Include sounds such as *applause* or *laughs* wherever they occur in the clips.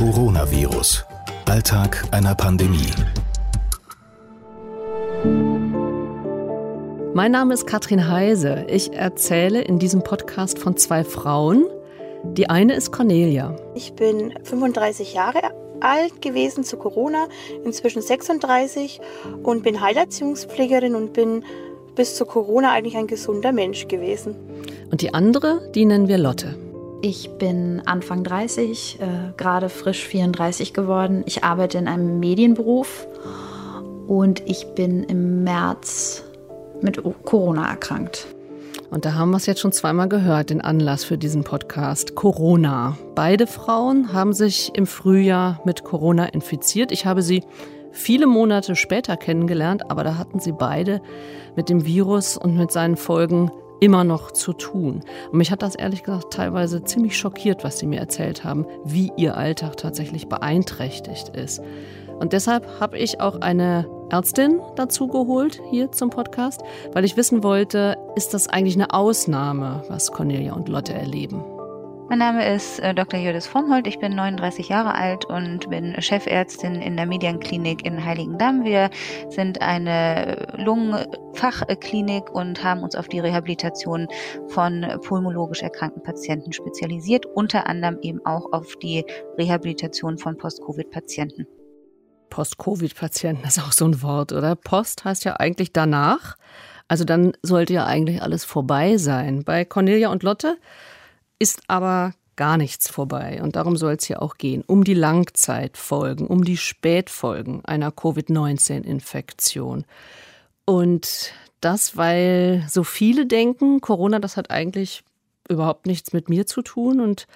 Coronavirus. Alltag einer Pandemie. Mein Name ist Katrin Heise. Ich erzähle in diesem Podcast von zwei Frauen. Die eine ist Cornelia. Ich bin 35 Jahre alt gewesen zu Corona, inzwischen 36 und bin Heilerziehungspflegerin und bin bis zu Corona eigentlich ein gesunder Mensch gewesen. Und die andere, die nennen wir Lotte. Ich bin Anfang 30, äh, gerade frisch 34 geworden. Ich arbeite in einem Medienberuf und ich bin im März mit Corona erkrankt. Und da haben wir es jetzt schon zweimal gehört, den Anlass für diesen Podcast. Corona. Beide Frauen haben sich im Frühjahr mit Corona infiziert. Ich habe sie viele Monate später kennengelernt, aber da hatten sie beide mit dem Virus und mit seinen Folgen immer noch zu tun. Und mich hat das ehrlich gesagt teilweise ziemlich schockiert, was sie mir erzählt haben, wie ihr Alltag tatsächlich beeinträchtigt ist. Und deshalb habe ich auch eine Ärztin dazu geholt hier zum Podcast, weil ich wissen wollte, ist das eigentlich eine Ausnahme, was Cornelia und Lotte erleben? Mein Name ist äh, Dr. Judith Frommholt. Ich bin 39 Jahre alt und bin Chefärztin in der Medienklinik in Heiligendamm. Wir sind eine Lungenfachklinik und haben uns auf die Rehabilitation von pulmologisch erkrankten Patienten spezialisiert, unter anderem eben auch auf die Rehabilitation von Post-Covid-Patienten. Post-Covid-Patienten, ist auch so ein Wort, oder? Post heißt ja eigentlich danach. Also dann sollte ja eigentlich alles vorbei sein. Bei Cornelia und Lotte ist aber gar nichts vorbei. Und darum soll es hier auch gehen. Um die Langzeitfolgen, um die Spätfolgen einer Covid-19-Infektion. Und das, weil so viele denken, Corona, das hat eigentlich überhaupt nichts mit mir zu tun. Und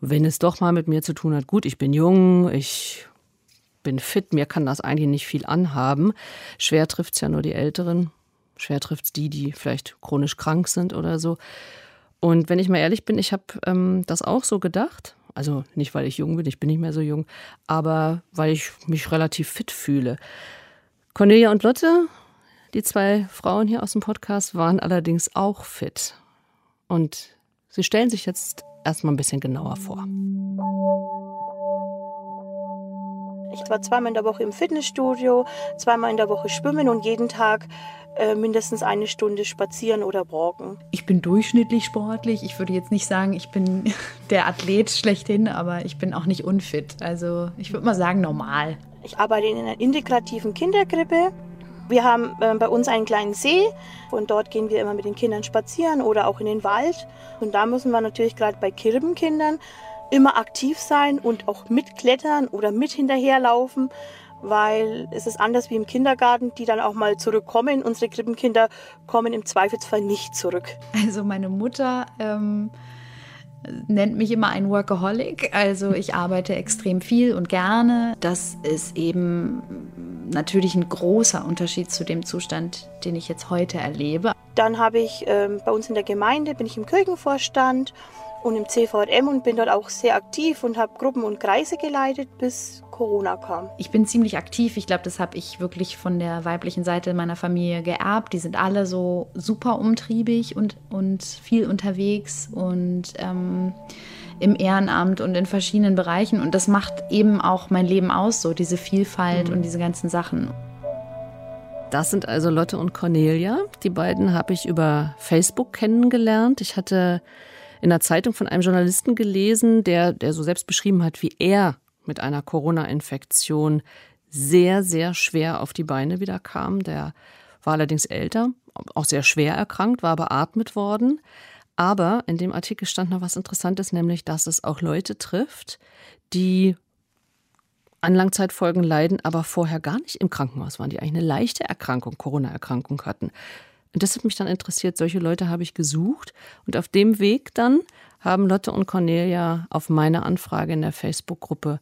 wenn es doch mal mit mir zu tun hat, gut, ich bin jung, ich bin fit, mir kann das eigentlich nicht viel anhaben. Schwer trifft es ja nur die Älteren. Schwer trifft es die, die vielleicht chronisch krank sind oder so. Und wenn ich mal ehrlich bin, ich habe ähm, das auch so gedacht. Also nicht, weil ich jung bin, ich bin nicht mehr so jung, aber weil ich mich relativ fit fühle. Cornelia und Lotte, die zwei Frauen hier aus dem Podcast, waren allerdings auch fit. Und sie stellen sich jetzt erstmal ein bisschen genauer vor. Ich war zweimal in der Woche im Fitnessstudio, zweimal in der Woche schwimmen und jeden Tag äh, mindestens eine Stunde spazieren oder walken. Ich bin durchschnittlich sportlich. Ich würde jetzt nicht sagen, ich bin *laughs* der Athlet schlechthin, aber ich bin auch nicht unfit. Also ich würde mal sagen normal. Ich arbeite in einer integrativen Kinderkrippe. Wir haben äh, bei uns einen kleinen See und dort gehen wir immer mit den Kindern spazieren oder auch in den Wald. Und da müssen wir natürlich gerade bei Kirbenkindern immer aktiv sein und auch mitklettern oder mit hinterherlaufen, weil es ist anders wie im Kindergarten, die dann auch mal zurückkommen. Unsere Krippenkinder kommen im Zweifelsfall nicht zurück. Also meine Mutter ähm, nennt mich immer ein Workaholic. Also ich arbeite extrem viel und gerne. Das ist eben natürlich ein großer Unterschied zu dem Zustand, den ich jetzt heute erlebe. Dann habe ich ähm, bei uns in der Gemeinde, bin ich im Kirchenvorstand und im CVM und bin dort auch sehr aktiv und habe Gruppen und Kreise geleitet, bis Corona kam. Ich bin ziemlich aktiv. Ich glaube, das habe ich wirklich von der weiblichen Seite meiner Familie geerbt. Die sind alle so super umtriebig und, und viel unterwegs und ähm, im Ehrenamt und in verschiedenen Bereichen. Und das macht eben auch mein Leben aus, so diese Vielfalt mhm. und diese ganzen Sachen. Das sind also Lotte und Cornelia. Die beiden habe ich über Facebook kennengelernt. Ich hatte in der Zeitung von einem Journalisten gelesen, der, der so selbst beschrieben hat, wie er mit einer Corona-Infektion sehr, sehr schwer auf die Beine wieder kam. Der war allerdings älter, auch sehr schwer erkrankt, war beatmet worden. Aber in dem Artikel stand noch was Interessantes, nämlich, dass es auch Leute trifft, die an Langzeitfolgen leiden, aber vorher gar nicht im Krankenhaus waren, die eigentlich eine leichte Erkrankung, Corona-Erkrankung hatten. Und das hat mich dann interessiert. Solche Leute habe ich gesucht. Und auf dem Weg dann haben Lotte und Cornelia auf meine Anfrage in der Facebook-Gruppe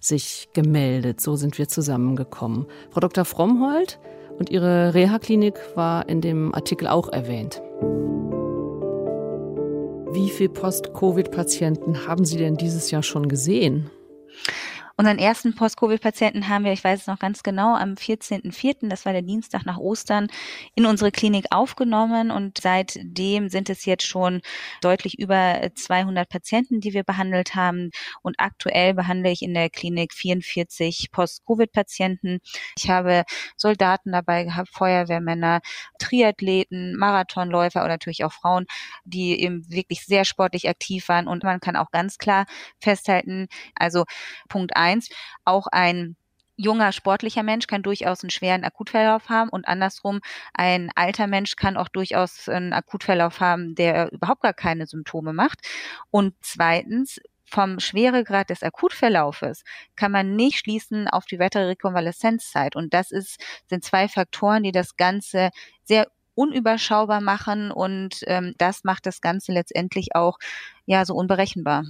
sich gemeldet. So sind wir zusammengekommen. Frau Dr. Frommhold und ihre Reha-Klinik war in dem Artikel auch erwähnt. Wie viele Post-Covid-Patienten haben Sie denn dieses Jahr schon gesehen? Unseren ersten Post-Covid-Patienten haben wir, ich weiß es noch ganz genau, am 14.04., das war der Dienstag nach Ostern, in unsere Klinik aufgenommen und seitdem sind es jetzt schon deutlich über 200 Patienten, die wir behandelt haben und aktuell behandle ich in der Klinik 44 Post-Covid-Patienten. Ich habe Soldaten dabei gehabt, Feuerwehrmänner, Triathleten, Marathonläufer oder natürlich auch Frauen, die eben wirklich sehr sportlich aktiv waren und man kann auch ganz klar festhalten, also Punkt eins, auch ein junger sportlicher Mensch kann durchaus einen schweren Akutverlauf haben und andersrum ein alter Mensch kann auch durchaus einen Akutverlauf haben, der überhaupt gar keine Symptome macht. Und zweitens vom Schweregrad des Akutverlaufes kann man nicht schließen auf die weitere Rekonvaleszenzzeit. Und das ist, sind zwei Faktoren, die das Ganze sehr unüberschaubar machen und ähm, das macht das Ganze letztendlich auch ja so unberechenbar.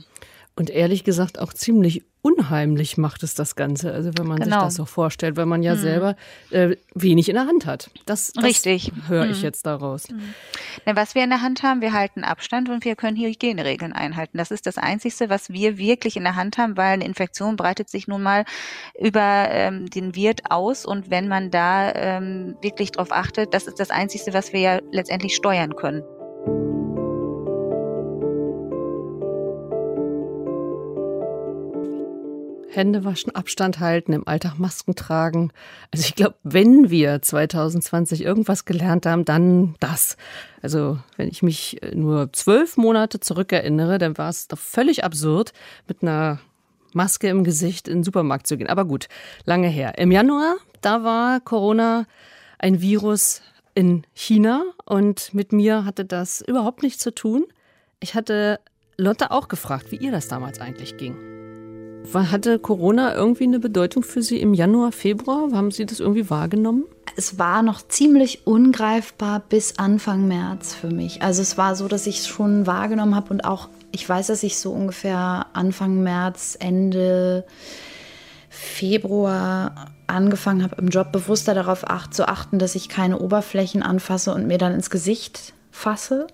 Und ehrlich gesagt auch ziemlich unheimlich macht es das Ganze. Also wenn man genau. sich das so vorstellt, weil man ja hm. selber äh, wenig in der Hand hat. Das, das Richtig. höre ich hm. jetzt daraus. Hm. was wir in der Hand haben, wir halten Abstand und wir können Hygieneregeln einhalten. Das ist das Einzige, was wir wirklich in der Hand haben, weil eine Infektion breitet sich nun mal über ähm, den Wirt aus und wenn man da ähm, wirklich drauf achtet, das ist das Einzige, was wir ja letztendlich steuern können. Hände waschen, Abstand halten, im Alltag Masken tragen. Also ich glaube, wenn wir 2020 irgendwas gelernt haben, dann das. Also wenn ich mich nur zwölf Monate zurückerinnere, dann war es doch völlig absurd, mit einer Maske im Gesicht in den Supermarkt zu gehen. Aber gut, lange her. Im Januar, da war Corona ein Virus in China und mit mir hatte das überhaupt nichts zu tun. Ich hatte Lotte auch gefragt, wie ihr das damals eigentlich ging. Hatte Corona irgendwie eine Bedeutung für Sie im Januar, Februar? Haben Sie das irgendwie wahrgenommen? Es war noch ziemlich ungreifbar bis Anfang März für mich. Also es war so, dass ich es schon wahrgenommen habe und auch, ich weiß, dass ich so ungefähr Anfang März, Ende Februar angefangen habe, im Job bewusster darauf zu achten, dass ich keine Oberflächen anfasse und mir dann ins Gesicht fasse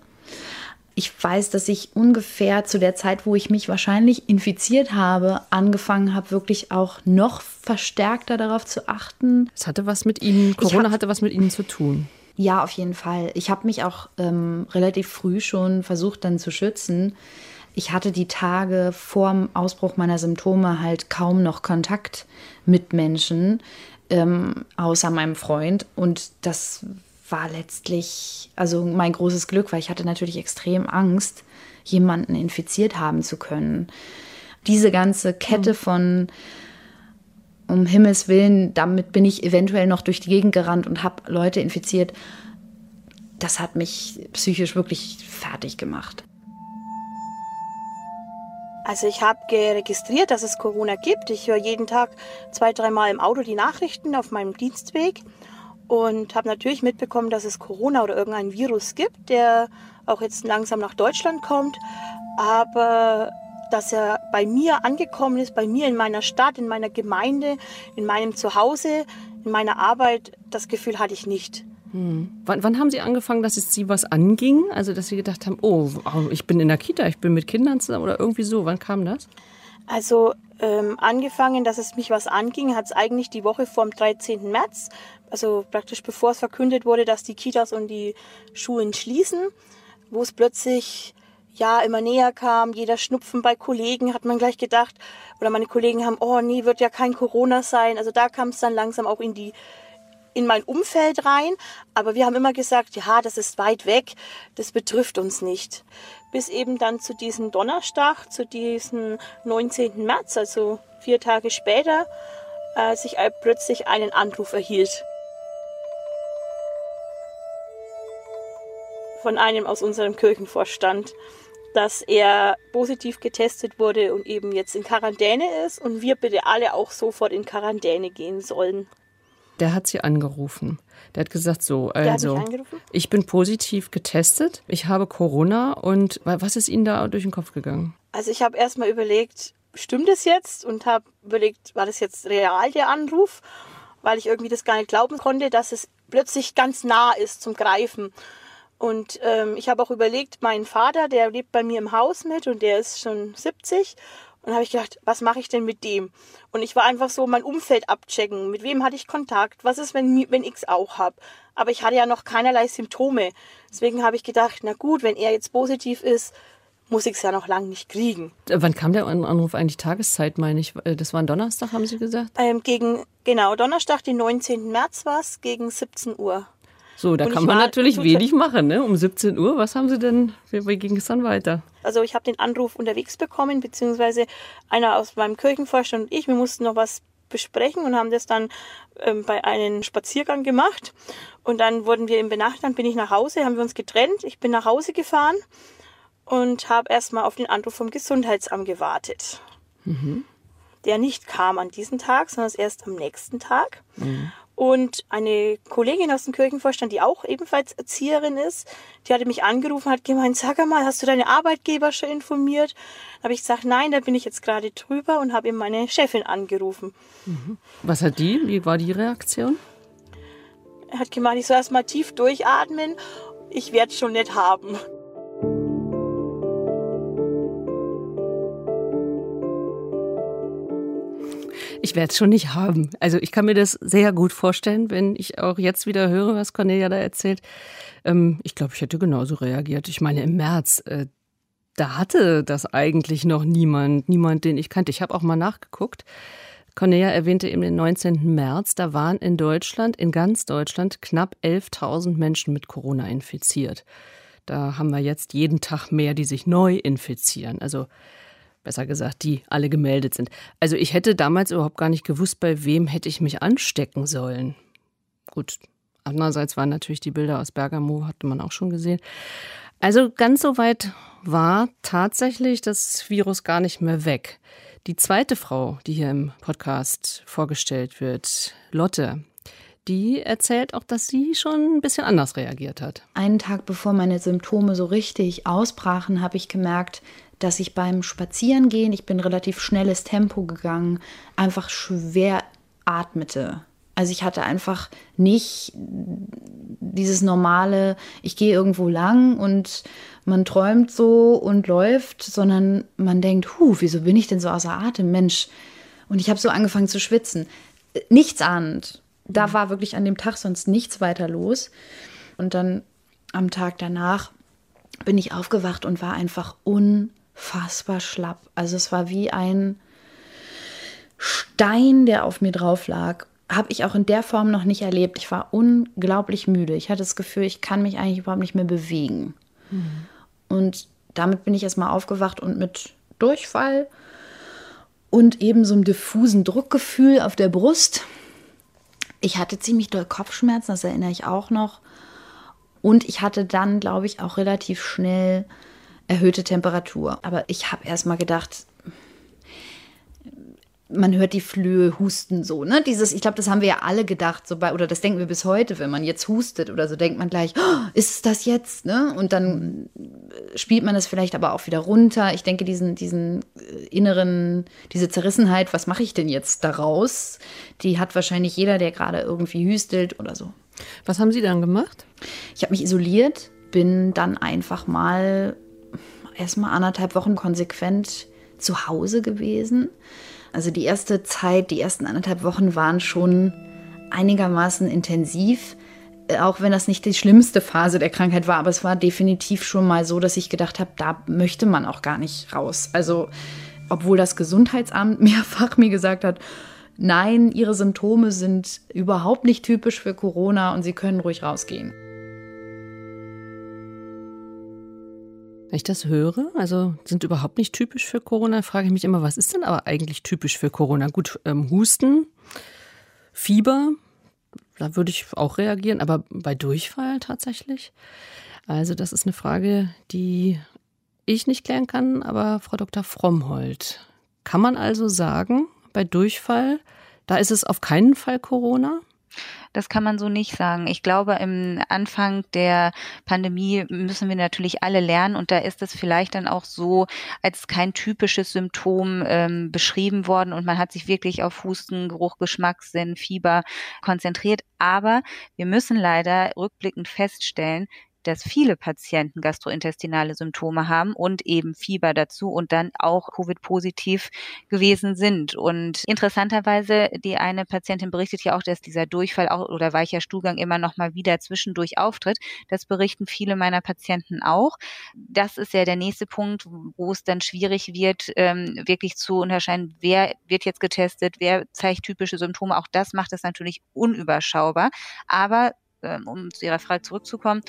ich weiß, dass ich ungefähr zu der Zeit, wo ich mich wahrscheinlich infiziert habe, angefangen habe, wirklich auch noch verstärkter darauf zu achten. Es hatte was mit Ihnen, Corona hab, hatte was mit Ihnen zu tun. Ja, auf jeden Fall. Ich habe mich auch ähm, relativ früh schon versucht, dann zu schützen. Ich hatte die Tage vor dem Ausbruch meiner Symptome halt kaum noch Kontakt mit Menschen, ähm, außer meinem Freund. Und das war letztlich also mein großes Glück, weil ich hatte natürlich extrem Angst, jemanden infiziert haben zu können. Diese ganze Kette mhm. von um Himmels Willen, damit bin ich eventuell noch durch die Gegend gerannt und habe Leute infiziert. Das hat mich psychisch wirklich fertig gemacht. Also ich habe geregistriert, dass es Corona gibt. Ich höre jeden Tag zwei, dreimal im Auto die Nachrichten auf meinem Dienstweg und habe natürlich mitbekommen, dass es Corona oder irgendein Virus gibt, der auch jetzt langsam nach Deutschland kommt, aber dass er bei mir angekommen ist, bei mir in meiner Stadt, in meiner Gemeinde, in meinem Zuhause, in meiner Arbeit, das Gefühl hatte ich nicht. Hm. Wann, wann, haben Sie angefangen, dass es Sie was anging? Also, dass Sie gedacht haben, oh, ich bin in der Kita, ich bin mit Kindern zusammen oder irgendwie so. Wann kam das? Also, ähm, angefangen, dass es mich was anging, hat es eigentlich die Woche vor dem 13. März also praktisch bevor es verkündet wurde, dass die Kitas und die Schulen schließen, wo es plötzlich ja immer näher kam, jeder Schnupfen bei Kollegen, hat man gleich gedacht, oder meine Kollegen haben, oh nee, wird ja kein Corona sein. Also da kam es dann langsam auch in die in mein Umfeld rein, aber wir haben immer gesagt, ja, das ist weit weg, das betrifft uns nicht. Bis eben dann zu diesem Donnerstag, zu diesem 19. März, also vier Tage später, als ich plötzlich einen Anruf erhielt. von einem aus unserem Kirchenvorstand, dass er positiv getestet wurde und eben jetzt in Quarantäne ist und wir bitte alle auch sofort in Quarantäne gehen sollen. Der hat sie angerufen. Der hat gesagt, so, also ich bin positiv getestet, ich habe Corona und was ist Ihnen da durch den Kopf gegangen? Also ich habe erstmal überlegt, stimmt es jetzt? Und habe überlegt, war das jetzt real der Anruf? Weil ich irgendwie das gar nicht glauben konnte, dass es plötzlich ganz nah ist zum Greifen. Und ähm, ich habe auch überlegt, mein Vater, der lebt bei mir im Haus mit und der ist schon 70 Und habe ich gedacht, was mache ich denn mit dem? Und ich war einfach so mein Umfeld abchecken. Mit wem hatte ich Kontakt? Was ist, wenn, wenn ich es auch habe? Aber ich hatte ja noch keinerlei Symptome. Deswegen habe ich gedacht, na gut, wenn er jetzt positiv ist, muss ich es ja noch lange nicht kriegen. Äh, wann kam der Anruf eigentlich? Tageszeit, meine ich. Äh, das war ein Donnerstag, haben Sie gesagt? Ähm, gegen, genau, Donnerstag, den 19. März war es, gegen 17 Uhr. So, da kann man natürlich wenig machen, ne? Um 17 Uhr. Was haben Sie denn, wie, ging es dann weiter? Also ich habe den Anruf unterwegs bekommen, beziehungsweise einer aus meinem Kirchenvorstand und ich, wir mussten noch was besprechen und haben das dann ähm, bei einem Spaziergang gemacht. Und dann wurden wir eben benachrichtigt, dann bin ich nach Hause, haben wir uns getrennt. Ich bin nach Hause gefahren und habe erstmal auf den Anruf vom Gesundheitsamt gewartet. Mhm. Der nicht kam an diesem Tag, sondern erst am nächsten Tag. Mhm. Und eine Kollegin aus dem Kirchenvorstand, die auch ebenfalls Erzieherin ist, die hatte mich angerufen, hat gemeint, sag mal, hast du deine Arbeitgeber schon informiert? Da habe ich gesagt, nein, da bin ich jetzt gerade drüber und habe eben meine Chefin angerufen. Mhm. Was hat die? Wie war die Reaktion? Er hat gemeint, ich soll erst mal tief durchatmen. Ich werde es schon nicht haben. Ich werde es schon nicht haben. Also ich kann mir das sehr gut vorstellen, wenn ich auch jetzt wieder höre, was Cornelia da erzählt. Ähm, ich glaube, ich hätte genauso reagiert. Ich meine, im März, äh, da hatte das eigentlich noch niemand, niemand, den ich kannte. Ich habe auch mal nachgeguckt. Cornelia erwähnte eben den 19. März, da waren in Deutschland, in ganz Deutschland, knapp 11.000 Menschen mit Corona infiziert. Da haben wir jetzt jeden Tag mehr, die sich neu infizieren. Also besser gesagt, die alle gemeldet sind. Also ich hätte damals überhaupt gar nicht gewusst, bei wem hätte ich mich anstecken sollen. Gut, andererseits waren natürlich die Bilder aus Bergamo, hatte man auch schon gesehen. Also ganz so weit war tatsächlich das Virus gar nicht mehr weg. Die zweite Frau, die hier im Podcast vorgestellt wird, Lotte, die erzählt auch, dass sie schon ein bisschen anders reagiert hat. Einen Tag bevor meine Symptome so richtig ausbrachen, habe ich gemerkt, dass ich beim Spazierengehen, ich bin relativ schnelles Tempo gegangen, einfach schwer atmete. Also ich hatte einfach nicht dieses normale, ich gehe irgendwo lang und man träumt so und läuft, sondern man denkt, hu, wieso bin ich denn so außer Atem, Mensch? Und ich habe so angefangen zu schwitzen. Nichts ahnend. Da war wirklich an dem Tag sonst nichts weiter los. Und dann am Tag danach bin ich aufgewacht und war einfach un unfassbar schlapp. Also es war wie ein Stein, der auf mir drauf lag. Habe ich auch in der Form noch nicht erlebt. Ich war unglaublich müde. Ich hatte das Gefühl, ich kann mich eigentlich überhaupt nicht mehr bewegen. Mhm. Und damit bin ich erstmal aufgewacht und mit Durchfall und eben so einem diffusen Druckgefühl auf der Brust. Ich hatte ziemlich doll Kopfschmerzen, das erinnere ich auch noch. Und ich hatte dann, glaube ich, auch relativ schnell erhöhte Temperatur. Aber ich habe erst mal gedacht, man hört die Flöhe husten so, ne? Dieses, ich glaube, das haben wir ja alle gedacht, so bei, oder das denken wir bis heute, wenn man jetzt hustet oder so, denkt man gleich, oh, ist das jetzt, ne? Und dann spielt man das vielleicht aber auch wieder runter. Ich denke, diesen, diesen äh, inneren, diese Zerrissenheit, was mache ich denn jetzt daraus? Die hat wahrscheinlich jeder, der gerade irgendwie hüstelt oder so. Was haben Sie dann gemacht? Ich habe mich isoliert, bin dann einfach mal erstmal anderthalb Wochen konsequent zu Hause gewesen. Also die erste Zeit, die ersten anderthalb Wochen waren schon einigermaßen intensiv, äh, auch wenn das nicht die schlimmste Phase der Krankheit war, aber es war definitiv schon mal so, dass ich gedacht habe, da möchte man auch gar nicht raus. Also obwohl das Gesundheitsamt *laughs* mehrfach mir gesagt hat, nein, ihre Symptome sind überhaupt nicht typisch für Corona und sie können ruhig rausgehen. Wenn ich das höre, also sind überhaupt nicht typisch für Corona, frage ich mich immer, was ist denn aber eigentlich typisch für Corona? Gut, ähm, Husten, Fieber, da würde ich auch reagieren, aber bei Durchfall tatsächlich? Also das ist eine Frage, die ich nicht klären kann, aber Frau Dr. Frommhold. Kann man also sagen, bei Durchfall, da ist es auf keinen Fall Corona? Das kann man so nicht sagen. Ich glaube, im Anfang der Pandemie müssen wir natürlich alle lernen und da ist es vielleicht dann auch so als kein typisches Symptom ähm, beschrieben worden und man hat sich wirklich auf Husten, Geruch, Geschmackssinn, Fieber konzentriert. Aber wir müssen leider rückblickend feststellen, dass viele Patienten gastrointestinale Symptome haben und eben Fieber dazu und dann auch Covid-positiv gewesen sind. Und interessanterweise, die eine Patientin berichtet ja auch, dass dieser Durchfall auch, oder weicher Stuhlgang immer noch mal wieder zwischendurch auftritt. Das berichten viele meiner Patienten auch. Das ist ja der nächste Punkt, wo es dann schwierig wird, ähm, wirklich zu unterscheiden, wer wird jetzt getestet, wer zeigt typische Symptome. Auch das macht es natürlich unüberschaubar. Aber um zu Ihrer Frage zurückzukommen,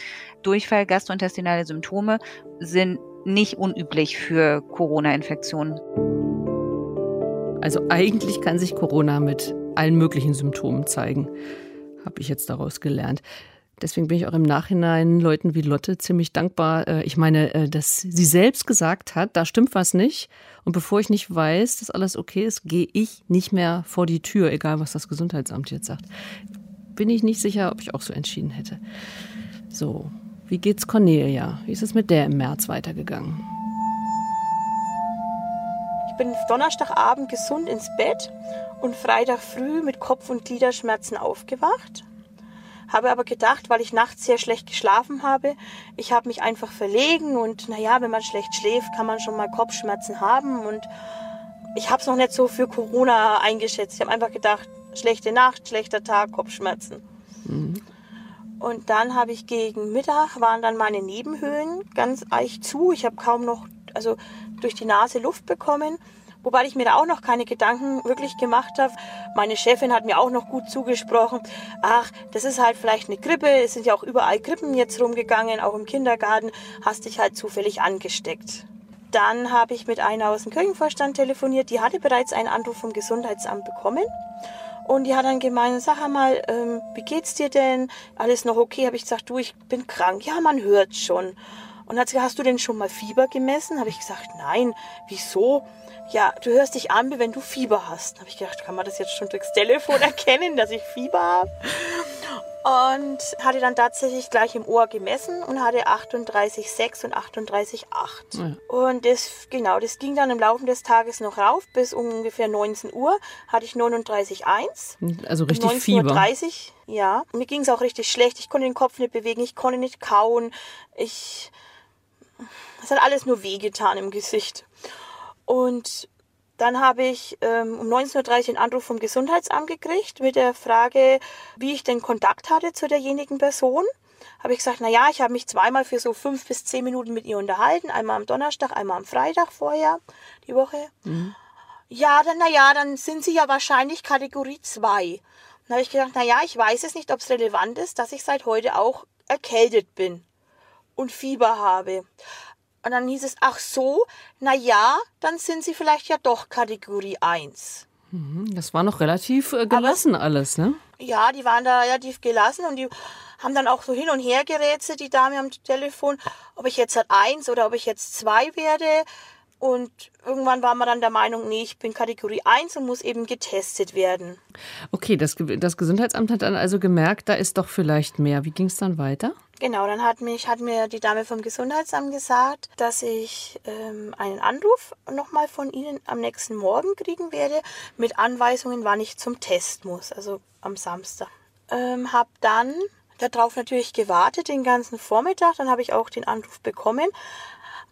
Durchfall, gastrointestinale Symptome sind nicht unüblich für Corona-Infektionen. Also eigentlich kann sich Corona mit allen möglichen Symptomen zeigen, habe ich jetzt daraus gelernt. Deswegen bin ich auch im Nachhinein Leuten wie Lotte ziemlich dankbar. Äh, ich meine, äh, dass sie selbst gesagt hat, da stimmt was nicht. Und bevor ich nicht weiß, dass alles okay ist, gehe ich nicht mehr vor die Tür, egal was das Gesundheitsamt jetzt sagt. Bin ich nicht sicher, ob ich auch so entschieden hätte. So, wie geht's Cornelia? Wie ist es mit der im März weitergegangen? Ich bin Donnerstagabend gesund ins Bett und Freitag früh mit Kopf- und Gliederschmerzen aufgewacht habe aber gedacht, weil ich nachts sehr schlecht geschlafen habe, ich habe mich einfach verlegen und naja, wenn man schlecht schläft, kann man schon mal Kopfschmerzen haben und ich habe es noch nicht so für Corona eingeschätzt. Ich habe einfach gedacht, schlechte Nacht, schlechter Tag, Kopfschmerzen. Mhm. Und dann habe ich gegen Mittag, waren dann meine Nebenhöhlen ganz eich zu. Ich habe kaum noch, also durch die Nase Luft bekommen. Wobei ich mir da auch noch keine Gedanken wirklich gemacht habe. Meine Chefin hat mir auch noch gut zugesprochen. Ach, das ist halt vielleicht eine Grippe. Es sind ja auch überall Grippen jetzt rumgegangen, auch im Kindergarten. Hast dich halt zufällig angesteckt. Dann habe ich mit einer aus dem Kirchenvorstand telefoniert. Die hatte bereits einen Anruf vom Gesundheitsamt bekommen. Und die hat dann gemeint, sag mal, ähm, wie geht's dir denn? Alles noch okay? Habe ich gesagt, du, ich bin krank. Ja, man hört schon. Und hat sie gesagt, hast du denn schon mal Fieber gemessen? Habe ich gesagt, nein. Wieso? Ja, du hörst dich an, wie wenn du Fieber hast. Da habe ich gedacht, kann man das jetzt schon durchs Telefon *laughs* erkennen, dass ich Fieber habe? Und hatte dann tatsächlich gleich im Ohr gemessen und hatte 38,6 und 38,8. Ja. Und das, genau, das ging dann im Laufe des Tages noch rauf. Bis ungefähr 19 Uhr hatte ich 39,1. Also richtig um Fieber. 30, ja. Und mir ging es auch richtig schlecht. Ich konnte den Kopf nicht bewegen, ich konnte nicht kauen. Ich, es hat alles nur wehgetan im Gesicht. Und dann habe ich ähm, um 19.30 Uhr den Anruf vom Gesundheitsamt gekriegt mit der Frage, wie ich denn Kontakt hatte zu derjenigen Person. Habe ich gesagt, na ja, ich habe mich zweimal für so fünf bis zehn Minuten mit ihr unterhalten, einmal am Donnerstag, einmal am Freitag vorher, die Woche. Mhm. Ja, dann, na ja, dann sind Sie ja wahrscheinlich Kategorie 2. Dann habe ich gedacht, na ja, ich weiß es nicht, ob es relevant ist, dass ich seit heute auch erkältet bin und Fieber habe. Und dann hieß es, ach so, na ja, dann sind sie vielleicht ja doch Kategorie 1. Mhm, das war noch relativ äh, gelassen Aber, alles, ne? Ja, die waren da relativ gelassen und die haben dann auch so hin und her gerätselt, die Dame am Telefon, ob ich jetzt halt eins oder ob ich jetzt zwei werde. Und irgendwann war man dann der Meinung, nee, ich bin Kategorie 1 und muss eben getestet werden. Okay, das, das Gesundheitsamt hat dann also gemerkt, da ist doch vielleicht mehr. Wie ging es dann weiter? Genau, dann hat, mich, hat mir die Dame vom Gesundheitsamt gesagt, dass ich ähm, einen Anruf nochmal von Ihnen am nächsten Morgen kriegen werde mit Anweisungen, wann ich zum Test muss, also am Samstag. Ähm, hab dann darauf natürlich gewartet den ganzen Vormittag, dann habe ich auch den Anruf bekommen,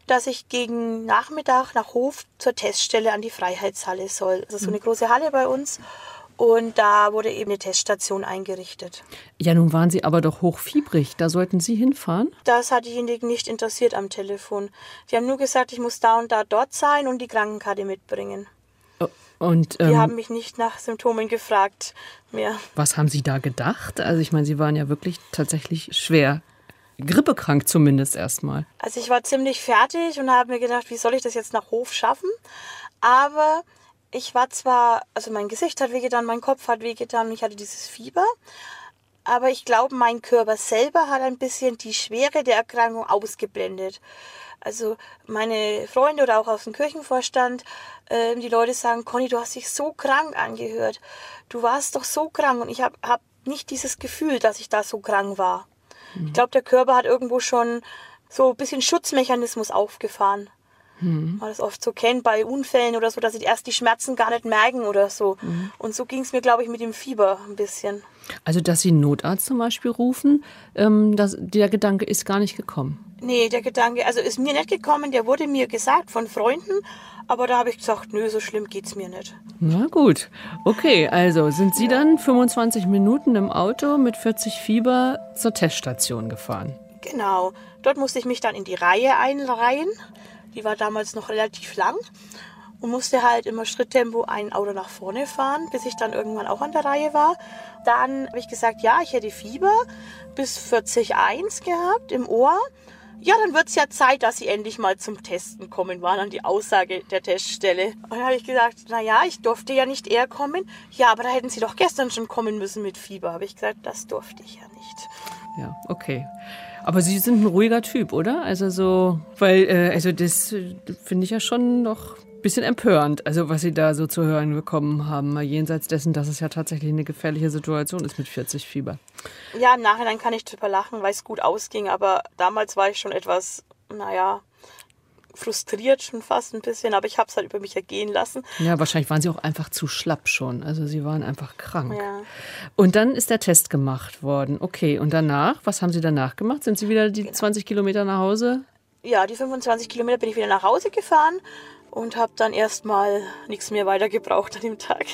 dass ich gegen Nachmittag nach Hof zur Teststelle an die Freiheitshalle soll. Das ist so eine mhm. große Halle bei uns. Und da wurde eben eine Teststation eingerichtet. Ja, nun waren Sie aber doch hochfiebrig. Da sollten Sie hinfahren? Das hat diejenigen nicht interessiert am Telefon. Sie haben nur gesagt, ich muss da und da dort sein und die Krankenkarte mitbringen. Oh, und, ähm, die haben mich nicht nach Symptomen gefragt mehr. Was haben Sie da gedacht? Also ich meine, Sie waren ja wirklich tatsächlich schwer grippekrank zumindest erstmal. Also ich war ziemlich fertig und habe mir gedacht, wie soll ich das jetzt nach Hof schaffen? Aber ich war zwar, also mein Gesicht hat wehgetan, mein Kopf hat wehgetan ich hatte dieses Fieber. Aber ich glaube, mein Körper selber hat ein bisschen die Schwere der Erkrankung ausgeblendet. Also meine Freunde oder auch aus dem Kirchenvorstand, äh, die Leute sagen, Conny, du hast dich so krank angehört. Du warst doch so krank und ich habe hab nicht dieses Gefühl, dass ich da so krank war. Ich glaube, der Körper hat irgendwo schon so ein bisschen Schutzmechanismus aufgefahren. Mhm. Man das oft so kennt bei Unfällen oder so, dass sie erst die Schmerzen gar nicht merken oder so. Mhm. Und so ging es mir, glaube ich, mit dem Fieber ein bisschen. Also, dass Sie einen Notarzt zum Beispiel rufen, ähm, das, der Gedanke ist gar nicht gekommen. Nee, der Gedanke, also ist mir nicht gekommen, der wurde mir gesagt von Freunden, aber da habe ich gesagt, nö, so schlimm geht's mir nicht. Na gut. Okay, also sind Sie dann 25 Minuten im Auto mit 40 Fieber zur Teststation gefahren? Genau. Dort musste ich mich dann in die Reihe einreihen. Die war damals noch relativ lang und musste halt immer Schritttempo ein Auto nach vorne fahren, bis ich dann irgendwann auch an der Reihe war. Dann habe ich gesagt, ja, ich hätte Fieber bis 40,1 gehabt im Ohr. Ja, dann wird es ja Zeit, dass Sie endlich mal zum Testen kommen, war dann die Aussage der Teststelle. Und dann habe ich gesagt, na ja, ich durfte ja nicht eher kommen. Ja, aber da hätten Sie doch gestern schon kommen müssen mit Fieber. Habe ich gesagt, das durfte ich ja nicht. Ja, okay. Aber Sie sind ein ruhiger Typ, oder? Also so, weil, äh, also das äh, finde ich ja schon noch ein bisschen empörend, also was Sie da so zu hören bekommen haben, mal jenseits dessen, dass es ja tatsächlich eine gefährliche Situation ist mit 40 Fieber. Ja, im Nachhinein kann ich drüber lachen, weil es gut ausging, aber damals war ich schon etwas, naja, frustriert schon fast ein bisschen, aber ich habe es halt über mich ergehen lassen. Ja, wahrscheinlich waren sie auch einfach zu schlapp schon. Also sie waren einfach krank. Ja. Und dann ist der Test gemacht worden. Okay, und danach, was haben Sie danach gemacht? Sind Sie wieder die genau. 20 Kilometer nach Hause? Ja, die 25 Kilometer bin ich wieder nach Hause gefahren und habe dann erstmal nichts mehr weiter gebraucht an dem Tag.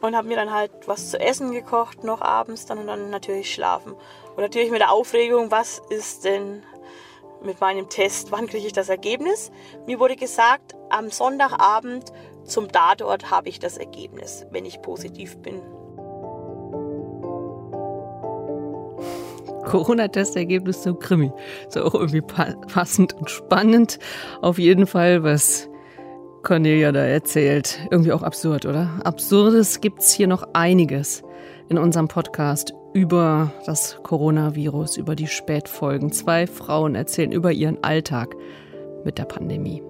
Und habe mir dann halt was zu essen gekocht, noch abends dann und dann natürlich schlafen. Und natürlich mit der Aufregung, was ist denn mit meinem Test, wann kriege ich das Ergebnis. Mir wurde gesagt, am Sonntagabend zum Tatort habe ich das Ergebnis, wenn ich positiv bin. Corona-Testergebnis zum Krimi. Ist auch irgendwie passend und spannend. Auf jeden Fall, was Cornelia da erzählt. Irgendwie auch absurd, oder? Absurdes gibt es hier noch einiges in unserem Podcast über das Coronavirus, über die Spätfolgen. Zwei Frauen erzählen über ihren Alltag mit der Pandemie.